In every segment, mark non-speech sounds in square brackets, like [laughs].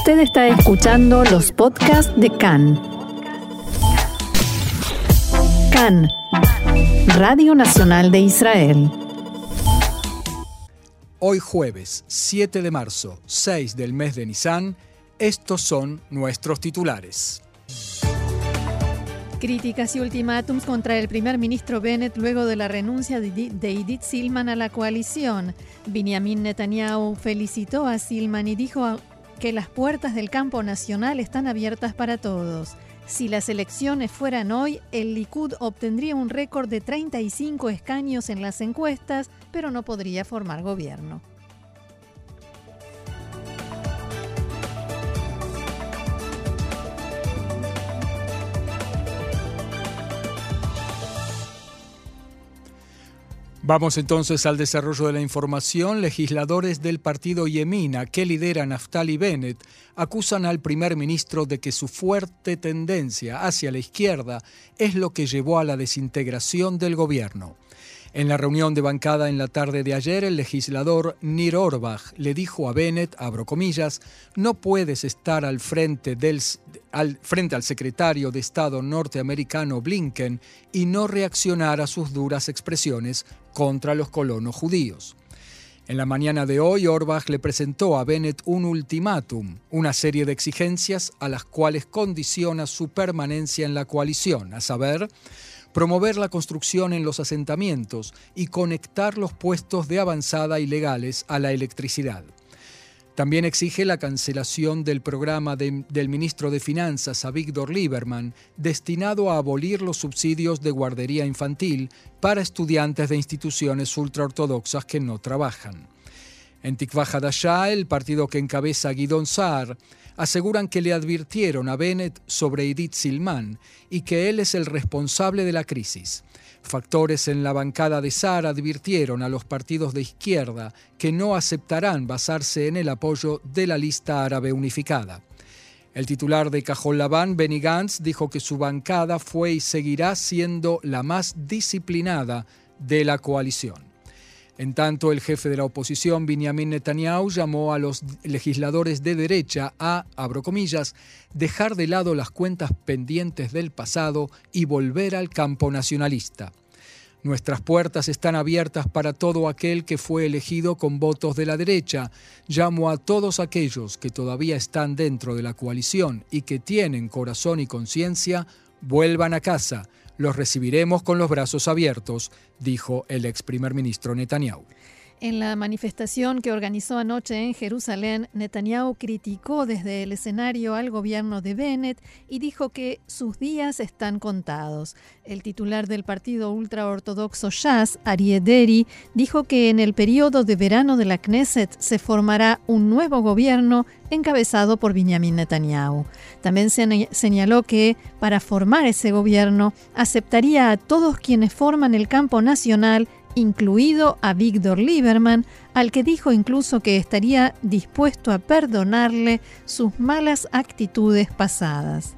Usted está escuchando los podcasts de CAN. CAN, Radio Nacional de Israel. Hoy jueves 7 de marzo, 6 del mes de Nisan, estos son nuestros titulares. Críticas y ultimátums contra el primer ministro Bennett luego de la renuncia de Edith Silman a la coalición. Benjamin Netanyahu felicitó a Silman y dijo que las puertas del campo nacional están abiertas para todos. Si las elecciones fueran hoy, el Likud obtendría un récord de 35 escaños en las encuestas, pero no podría formar gobierno. Vamos entonces al desarrollo de la información. Legisladores del partido Yemina, que lidera Naftali Bennett, acusan al primer ministro de que su fuerte tendencia hacia la izquierda es lo que llevó a la desintegración del gobierno. En la reunión de bancada en la tarde de ayer, el legislador Nir Orbach le dijo a Bennett, abro comillas, no puedes estar al frente, del, al frente al secretario de Estado norteamericano Blinken y no reaccionar a sus duras expresiones contra los colonos judíos. En la mañana de hoy, Orbach le presentó a Bennett un ultimátum, una serie de exigencias a las cuales condiciona su permanencia en la coalición, a saber, promover la construcción en los asentamientos y conectar los puestos de avanzada ilegales a la electricidad. También exige la cancelación del programa del ministro de Finanzas, Víctor Lieberman, destinado a abolir los subsidios de guardería infantil para estudiantes de instituciones ultraortodoxas que no trabajan. En Tikva Hadashah, el partido que encabeza Guidon Saar, aseguran que le advirtieron a Bennett sobre Edith Silman y que él es el responsable de la crisis. Factores en la bancada de Saar advirtieron a los partidos de izquierda que no aceptarán basarse en el apoyo de la lista árabe unificada. El titular de Cajol Labán, Benny Gantz, dijo que su bancada fue y seguirá siendo la más disciplinada de la coalición. En tanto, el jefe de la oposición, Benjamin Netanyahu, llamó a los legisladores de derecha a, abro comillas, dejar de lado las cuentas pendientes del pasado y volver al campo nacionalista. Nuestras puertas están abiertas para todo aquel que fue elegido con votos de la derecha. Llamo a todos aquellos que todavía están dentro de la coalición y que tienen corazón y conciencia, vuelvan a casa los recibiremos con los brazos abiertos, dijo el ex primer ministro Netanyahu. En la manifestación que organizó anoche en Jerusalén, Netanyahu criticó desde el escenario al gobierno de Bennett y dijo que sus días están contados. El titular del partido ultraortodoxo Shas, Arieh Deri, dijo que en el periodo de verano de la Knesset se formará un nuevo gobierno encabezado por Benjamin Netanyahu. También señaló que para formar ese gobierno aceptaría a todos quienes forman el campo nacional incluido a Víctor Lieberman, al que dijo incluso que estaría dispuesto a perdonarle sus malas actitudes pasadas.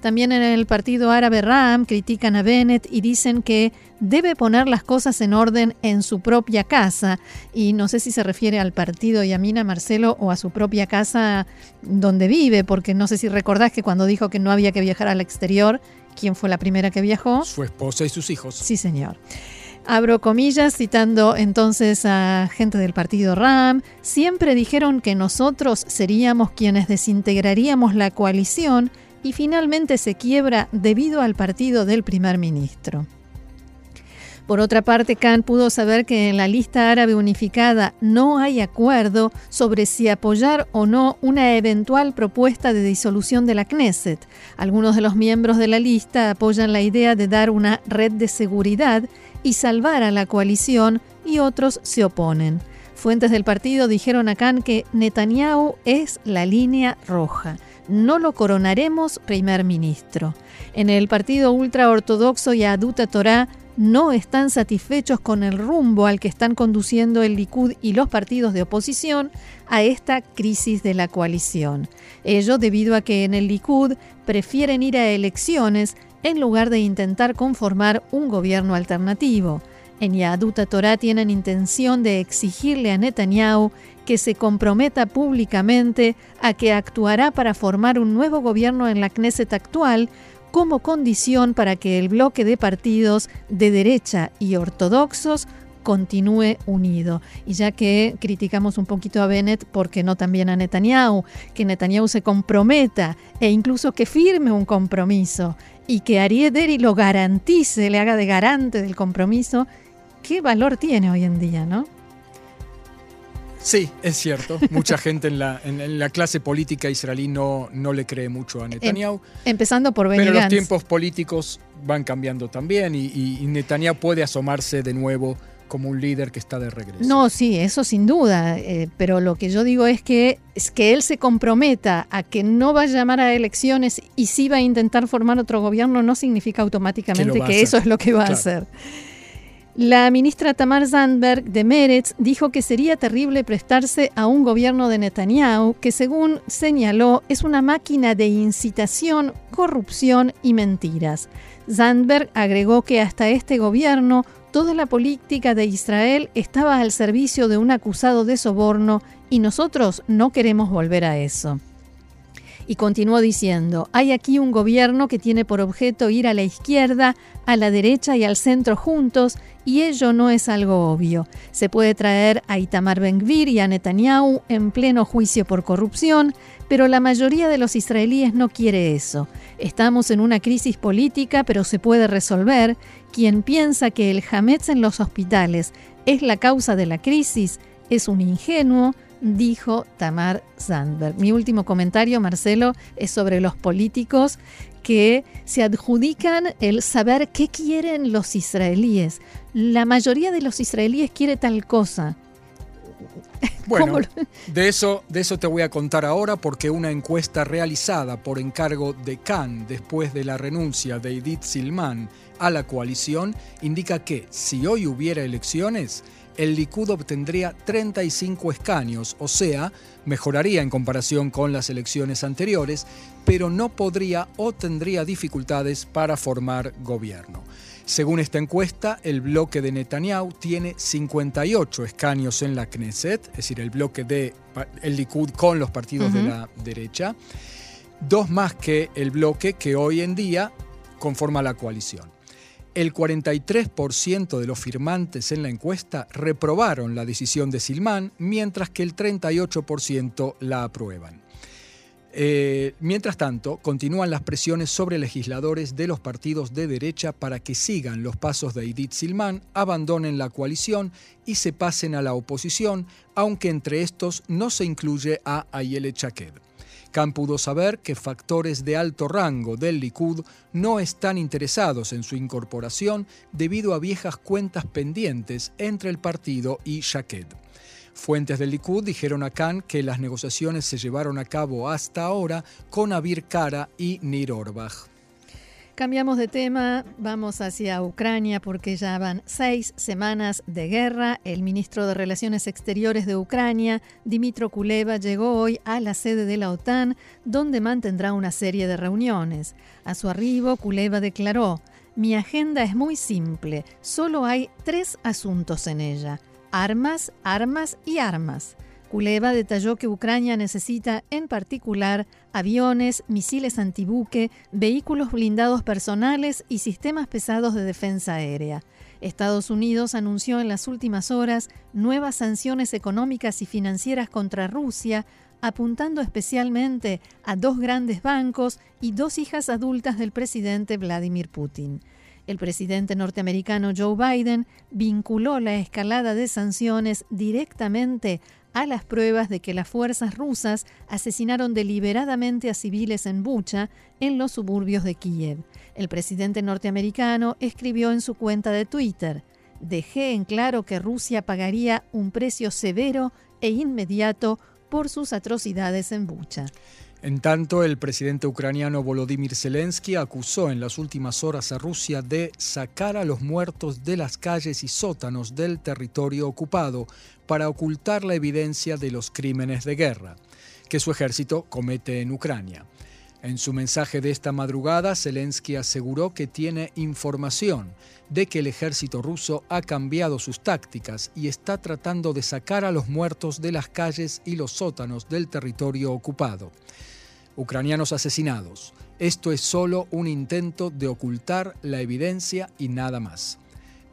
También en el partido árabe Ram critican a Bennett y dicen que debe poner las cosas en orden en su propia casa. Y no sé si se refiere al partido Yamina Marcelo o a su propia casa donde vive, porque no sé si recordás que cuando dijo que no había que viajar al exterior, ¿quién fue la primera que viajó? Su esposa y sus hijos. Sí, señor. Abro comillas, citando entonces a gente del partido RAM, siempre dijeron que nosotros seríamos quienes desintegraríamos la coalición y finalmente se quiebra debido al partido del primer ministro. Por otra parte, Khan pudo saber que en la lista árabe unificada no hay acuerdo sobre si apoyar o no una eventual propuesta de disolución de la Knesset. Algunos de los miembros de la lista apoyan la idea de dar una red de seguridad y salvar a la coalición y otros se oponen. Fuentes del partido dijeron a Khan que Netanyahu es la línea roja. No lo coronaremos primer ministro. En el partido ultraortodoxo Yaduta Torah no están satisfechos con el rumbo al que están conduciendo el Likud y los partidos de oposición a esta crisis de la coalición. Ello debido a que en el Likud prefieren ir a elecciones en lugar de intentar conformar un gobierno alternativo. En Yaduta Torah tienen intención de exigirle a Netanyahu que se comprometa públicamente a que actuará para formar un nuevo gobierno en la Knesset actual como condición para que el bloque de partidos de derecha y ortodoxos continúe unido. Y ya que criticamos un poquito a Bennett, porque no también a Netanyahu? Que Netanyahu se comprometa e incluso que firme un compromiso y que Ariel lo garantice, le haga de garante del compromiso, ¿qué valor tiene hoy en día, no? Sí, es cierto. Mucha [laughs] gente en la, en, la clase política israelí no, no le cree mucho a em, Netanyahu. empezando por Benny Pero los tiempos políticos van cambiando también y, y Netanyahu puede asomarse de nuevo como un líder que está de regreso. No, sí, eso sin duda, eh, pero lo que yo digo es que, es que él se comprometa a que no va a llamar a elecciones y sí va a intentar formar otro gobierno no significa automáticamente que, eso es lo que va a hacer. La ministra Tamar Zandberg de Meretz dijo que sería terrible prestarse a un gobierno de Netanyahu que, según señaló, es una máquina de incitación, corrupción y mentiras. Zandberg agregó que hasta este gobierno Toda la política de Israel estaba al servicio de un acusado de soborno y nosotros no queremos volver a eso. Y continuó diciendo, hay aquí un gobierno que tiene por objeto ir a la izquierda, a la derecha y al centro juntos, y ello no es algo obvio. Se puede traer a Itamar Ben-Gvir y a Netanyahu en pleno juicio por corrupción, pero la mayoría de los israelíes no quiere eso. Estamos en una crisis política, pero se puede resolver. Quien piensa que el Hametz en los hospitales es la causa de la crisis es un ingenuo, dijo Tamar Sandberg. Mi último comentario, Marcelo, es sobre los políticos que se adjudican el saber qué quieren los israelíes. La mayoría de los israelíes quiere tal cosa. [laughs] Bueno, [laughs] de eso, de eso te voy a contar ahora porque una encuesta realizada por encargo de Khan después de la renuncia de Edith Silman a la coalición indica que si hoy hubiera elecciones, el Likud obtendría 35 escaños, o sea, mejoraría en comparación con las elecciones anteriores, pero no podría o tendría dificultades para formar gobierno. Según esta encuesta, el bloque de Netanyahu tiene 58 escaños en la Knesset, es decir, el bloque de el Likud con los partidos de la derecha, dos más que el bloque que hoy en día conforma la coalición. El 43% de los firmantes en la encuesta reprobaron la decisión de Silman, mientras que el 38% la aprueban. Eh, mientras tanto, continúan las presiones sobre legisladores de los partidos de derecha para que sigan los pasos de Edith Silman, abandonen la coalición y se pasen a la oposición, aunque entre estos no se incluye a Ayele Chaked. Khan pudo saber que factores de alto rango del Likud no están interesados en su incorporación debido a viejas cuentas pendientes entre el partido y Shaked. Fuentes del Likud dijeron a Khan que las negociaciones se llevaron a cabo hasta ahora con Abir Kara y Nir Orbach. Cambiamos de tema, vamos hacia Ucrania porque ya van seis semanas de guerra. El ministro de Relaciones Exteriores de Ucrania, Dimitro Kuleva, llegó hoy a la sede de la OTAN, donde mantendrá una serie de reuniones. A su arribo, Kuleva declaró, mi agenda es muy simple, solo hay tres asuntos en ella armas, armas y armas. Kuleva detalló que Ucrania necesita en particular aviones, misiles antibuque, vehículos blindados personales y sistemas pesados de defensa aérea. Estados Unidos anunció en las últimas horas nuevas sanciones económicas y financieras contra Rusia, apuntando especialmente a dos grandes bancos y dos hijas adultas del presidente Vladimir Putin. El presidente norteamericano Joe Biden vinculó la escalada de sanciones directamente a las pruebas de que las fuerzas rusas asesinaron deliberadamente a civiles en Bucha, en los suburbios de Kiev. El presidente norteamericano escribió en su cuenta de Twitter, Dejé en claro que Rusia pagaría un precio severo e inmediato por sus atrocidades en Bucha. En tanto, el presidente ucraniano Volodymyr Zelensky acusó en las últimas horas a Rusia de sacar a los muertos de las calles y sótanos del territorio ocupado para ocultar la evidencia de los crímenes de guerra que su ejército comete en Ucrania. En su mensaje de esta madrugada, Zelensky aseguró que tiene información de que el ejército ruso ha cambiado sus tácticas y está tratando de sacar a los muertos de las calles y los sótanos del territorio ocupado. Ucranianos asesinados. Esto es solo un intento de ocultar la evidencia y nada más.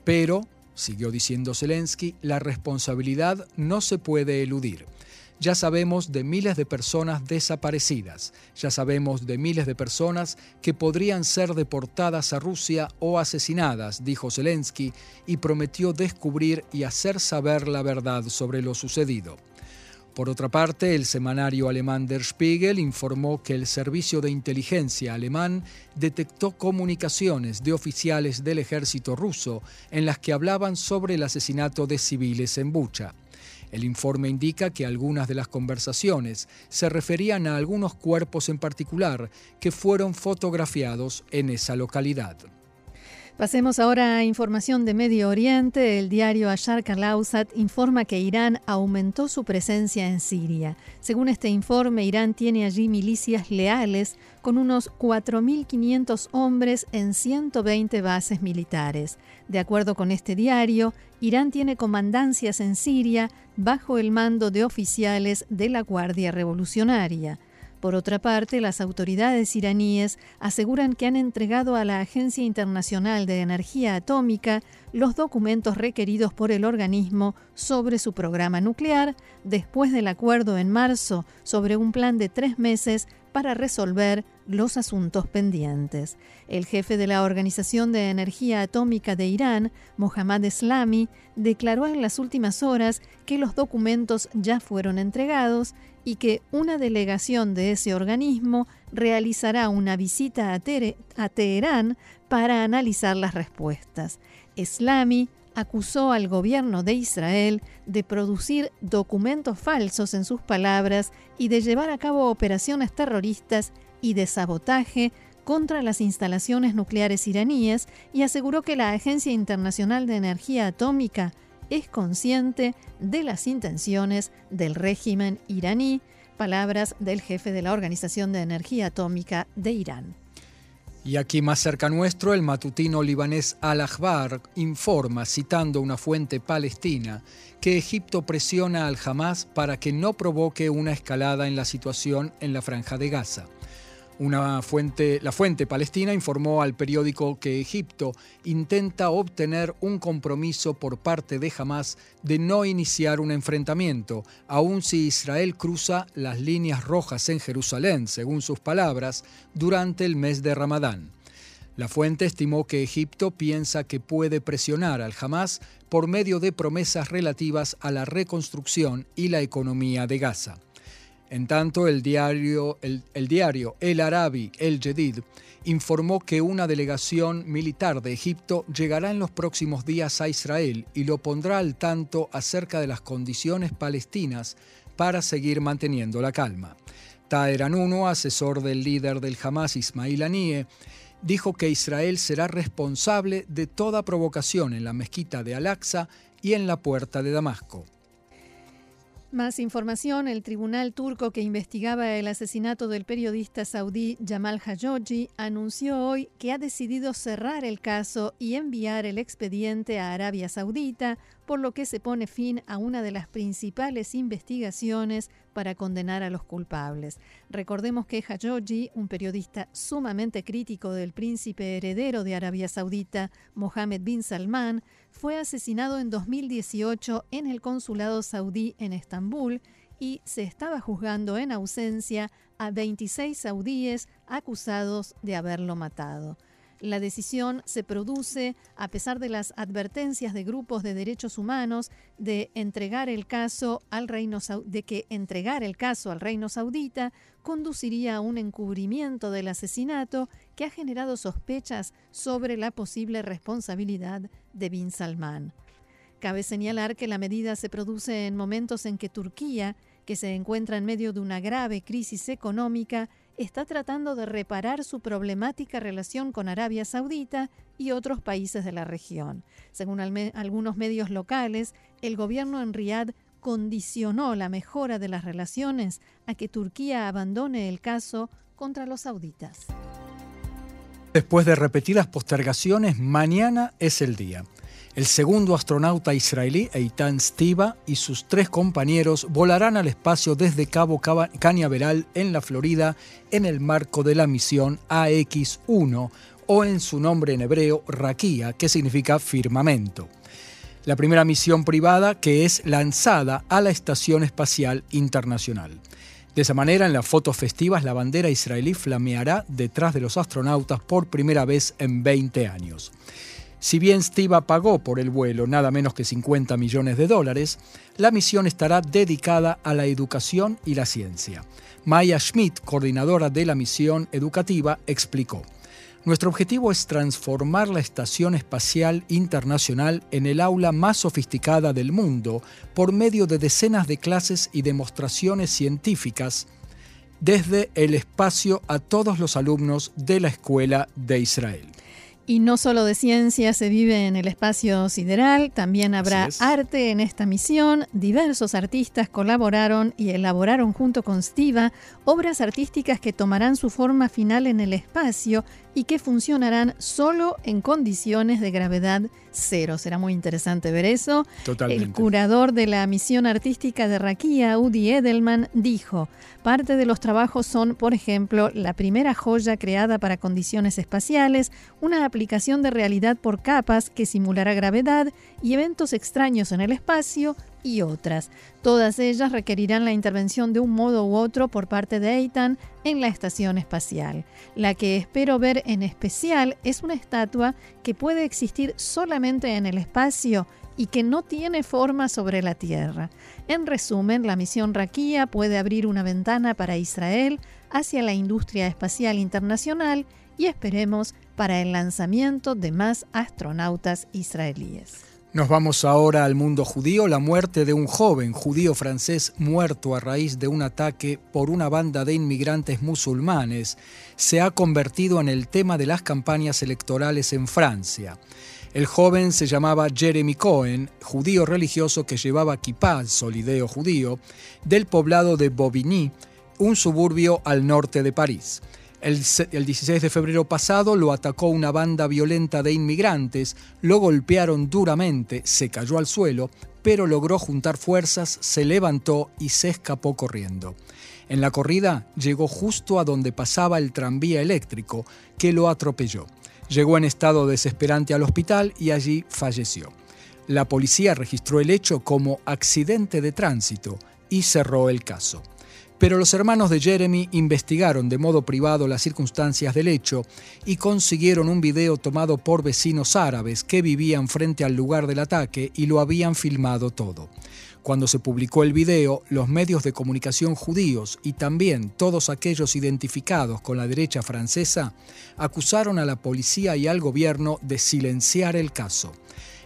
Pero, siguió diciendo Zelensky, la responsabilidad no se puede eludir. Ya sabemos de miles de personas desaparecidas, ya sabemos de miles de personas que podrían ser deportadas a Rusia o asesinadas, dijo Zelensky, y prometió descubrir y hacer saber la verdad sobre lo sucedido. Por otra parte, el semanario alemán Der Spiegel informó que el servicio de inteligencia alemán detectó comunicaciones de oficiales del ejército ruso en las que hablaban sobre el asesinato de civiles en Bucha. El informe indica que algunas de las conversaciones se referían a algunos cuerpos en particular que fueron fotografiados en esa localidad. Pasemos ahora a información de Medio Oriente. El diario Ashar Kalausat informa que Irán aumentó su presencia en Siria. Según este informe, Irán tiene allí milicias leales con unos 4.500 hombres en 120 bases militares. De acuerdo con este diario, Irán tiene comandancias en Siria bajo el mando de oficiales de la Guardia Revolucionaria. Por otra parte, las autoridades iraníes aseguran que han entregado a la Agencia Internacional de Energía Atómica los documentos requeridos por el organismo sobre su programa nuclear después del acuerdo en marzo sobre un plan de tres meses para resolver los asuntos pendientes. El jefe de la Organización de Energía Atómica de Irán, Mohammad Eslami, declaró en las últimas horas que los documentos ya fueron entregados y que una delegación de ese organismo realizará una visita a, Teherán para analizar las respuestas. Eslami acusó al gobierno de Israel de producir documentos falsos en sus palabras y de llevar a cabo operaciones terroristas y de sabotaje contra las instalaciones nucleares iraníes y aseguró que la Agencia Internacional de Energía Atómica es consciente de las intenciones del régimen iraní, palabras del jefe de la Organización de Energía Atómica de Irán. Y aquí más cerca nuestro, el matutino libanés Al-Akhbar informa, citando una fuente palestina, que Egipto presiona al Hamas para que no provoque una escalada en la situación en la franja de Gaza. Una fuente, la fuente palestina informó al periódico que Egipto intenta obtener un compromiso por parte de Hamas de no iniciar un enfrentamiento, aun si Israel cruza las líneas rojas en Jerusalén, según sus palabras, durante el mes de Ramadán. La fuente estimó que Egipto piensa que puede presionar al Hamas por medio de promesas relativas a la reconstrucción y la economía de Gaza. En tanto, el diario El, el Arabi El Jedid informó que una delegación militar de Egipto llegará en los próximos días a Israel y lo pondrá al tanto acerca de las condiciones palestinas para seguir manteniendo la calma. Taher Anuno, asesor del líder del Hamas Ismail Anie, dijo que Israel será responsable de toda provocación en la mezquita de Al-Aqsa y en la puerta de Damasco. Más información, el tribunal turco que investigaba el asesinato del periodista saudí Jamal Khashoggi anunció hoy que ha decidido cerrar el caso y enviar el expediente a Arabia Saudita, por lo que se pone fin a una de las principales investigaciones para condenar a los culpables. Recordemos que Khashoggi, un periodista sumamente crítico del príncipe heredero de Arabia Saudita, Mohammed bin Salman, fue asesinado en 2018 en el consulado saudí en Estambul y se estaba juzgando en ausencia a 26 saudíes acusados de haberlo matado. La decisión se produce a pesar de las advertencias de grupos de derechos humanos de entregar el caso al reino de que entregar el caso al reino saudita conduciría a un encubrimiento del asesinato que ha generado sospechas sobre la posible responsabilidad de Bin Salman. Cabe señalar que la medida se produce en momentos en que Turquía, que se encuentra en medio de una grave crisis económica, está tratando de reparar su problemática relación con Arabia Saudita y otros países de la región. Según algunos medios locales, el gobierno en Riad condicionó la mejora de las relaciones a que Turquía abandone el caso contra los sauditas. Después de repetidas postergaciones, mañana es el día. El segundo astronauta israelí, Eitan Stiva, y sus tres compañeros volarán al espacio desde Cabo Cañaveral en la Florida en el marco de la misión AX-1 o en su nombre en hebreo Raquía, que significa firmamento. La primera misión privada que es lanzada a la Estación Espacial Internacional. De esa manera, en las fotos festivas, la bandera israelí flameará detrás de los astronautas por primera vez en 20 años. Si bien Stiva pagó por el vuelo nada menos que 50 millones de dólares, la misión estará dedicada a la educación y la ciencia. Maya Schmidt, coordinadora de la misión educativa, explicó. Nuestro objetivo es transformar la Estación Espacial Internacional en el aula más sofisticada del mundo por medio de decenas de clases y demostraciones científicas desde el espacio a todos los alumnos de la Escuela de Israel. Y no solo de ciencia se vive en el espacio sideral, también habrá arte en esta misión. Diversos artistas colaboraron y elaboraron junto con Stiva obras artísticas que tomarán su forma final en el espacio y que funcionarán solo en condiciones de gravedad cero. Será muy interesante ver eso. Totalmente. El curador de la misión artística de Raquía, Udi Edelman, dijo, parte de los trabajos son, por ejemplo, la primera joya creada para condiciones espaciales, una aplicación de realidad por capas que simulará gravedad y eventos extraños en el espacio, otras. Todas ellas requerirán la intervención de un modo u otro por parte de Eitan en la estación espacial. La que espero ver en especial es una estatua que puede existir solamente en el espacio y que no tiene forma sobre la Tierra. En resumen, la misión Raquía puede abrir una ventana para Israel hacia la industria espacial internacional y esperemos para el lanzamiento de más astronautas israelíes. Nos vamos ahora al mundo judío. La muerte de un joven judío francés muerto a raíz de un ataque por una banda de inmigrantes musulmanes se ha convertido en el tema de las campañas electorales en Francia. El joven se llamaba Jeremy Cohen, judío religioso que llevaba kippah, solideo judío, del poblado de Bobigny, un suburbio al norte de París. El, 16 de febrero pasado lo atacó una banda violenta de inmigrantes, lo golpearon duramente, se cayó al suelo, pero logró juntar fuerzas, se levantó y se escapó corriendo. En la corrida llegó justo a donde pasaba el tranvía eléctrico, que lo atropelló. Llegó en estado desesperante al hospital y allí falleció. La policía registró el hecho como accidente de tránsito y cerró el caso. Pero los hermanos de Jeremy investigaron de modo privado las circunstancias del hecho y consiguieron un video tomado por vecinos árabes que vivían frente al lugar del ataque y lo habían filmado todo. Cuando se publicó el video, los medios de comunicación judíos y también todos aquellos identificados con la derecha francesa acusaron a la policía y al gobierno de silenciar el caso.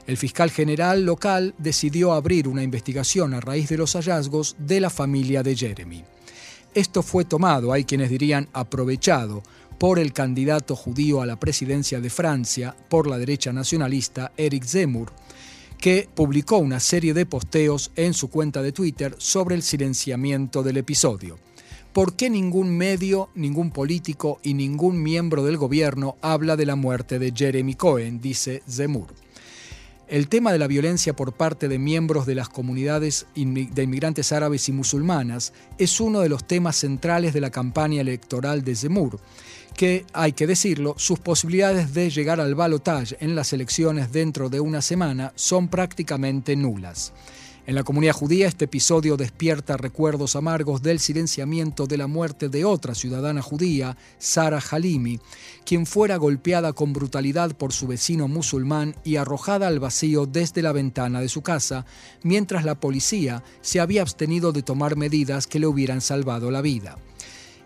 El fiscal general local decidió abrir una investigación a raíz de los hallazgos de la familia de Jeremy. Esto fue tomado, hay quienes dirían aprovechado, por el candidato judío a la presidencia de Francia por la derecha nacionalista Eric Zemmour, que publicó una serie de posteos en su cuenta de Twitter sobre el silenciamiento del episodio. ¿Por qué ningún medio, ningún político y ningún miembro del gobierno habla de la muerte de Jeremy Cohen? dice Zemmour. El tema de la violencia por parte de miembros de las comunidades de inmigrantes árabes y musulmanas es uno de los temas centrales de la campaña electoral de Zemmour, que, hay que decirlo, sus posibilidades de llegar al balotaje en las elecciones dentro de una semana son prácticamente nulas. En la comunidad judía este episodio despierta recuerdos amargos del silenciamiento de la muerte de otra ciudadana judía, Sara Halimi, quien fuera golpeada con brutalidad por su vecino musulmán y arrojada al vacío desde la ventana de su casa, mientras la policía se había abstenido de tomar medidas que le hubieran salvado la vida.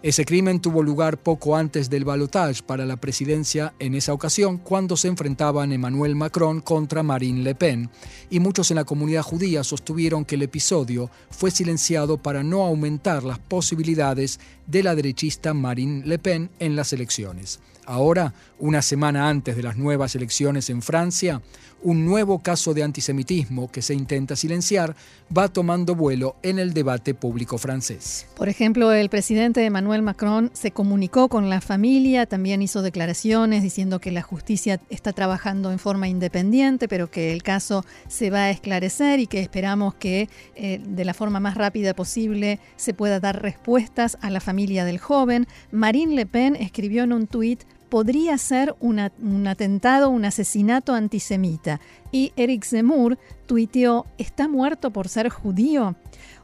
Ese crimen tuvo lugar poco antes del balotage para la presidencia en esa ocasión, cuando se enfrentaban Emmanuel Macron contra Marine Le Pen, y muchos en la comunidad judía sostuvieron que el episodio fue silenciado para no aumentar las posibilidades de la derechista Marine Le Pen en las elecciones. Ahora, una semana antes de las nuevas elecciones en Francia, un nuevo caso de antisemitismo que se intenta silenciar va tomando vuelo en el debate público francés. Por ejemplo, el presidente Emmanuel Macron se comunicó con la familia, también hizo declaraciones diciendo que la justicia está trabajando en forma independiente, pero que el caso se va a esclarecer y que esperamos que eh, de la forma más rápida posible se pueda dar respuestas a la familia del joven. Marine Le Pen escribió en un tuit podría ser un atentado, un asesinato antisemita. Y Eric Zemmour tuiteó, ¿está muerto por ser judío?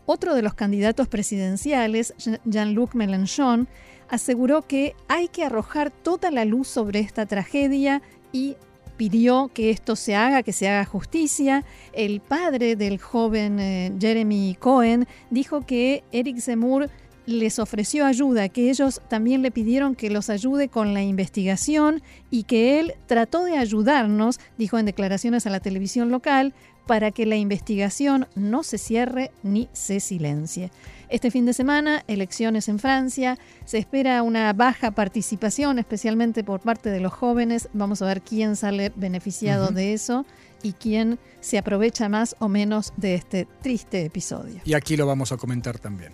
Otro de los candidatos presidenciales, Jean-Luc Mélenchon, aseguró que hay que arrojar toda la luz sobre esta tragedia y pidió que esto se haga, que se haga justicia. El padre del joven eh, Jeremy Cohen dijo que Eric Zemmour les ofreció ayuda, que ellos también le pidieron que los ayude con la investigación y que él trató de ayudarnos, dijo en declaraciones a la televisión local, para que la investigación no se cierre ni se silencie. Este fin de semana, elecciones en Francia, se espera una baja participación, especialmente por parte de los jóvenes. Vamos a ver quién sale beneficiado de eso y quién se aprovecha más o menos de este triste episodio. Y aquí lo vamos a comentar también.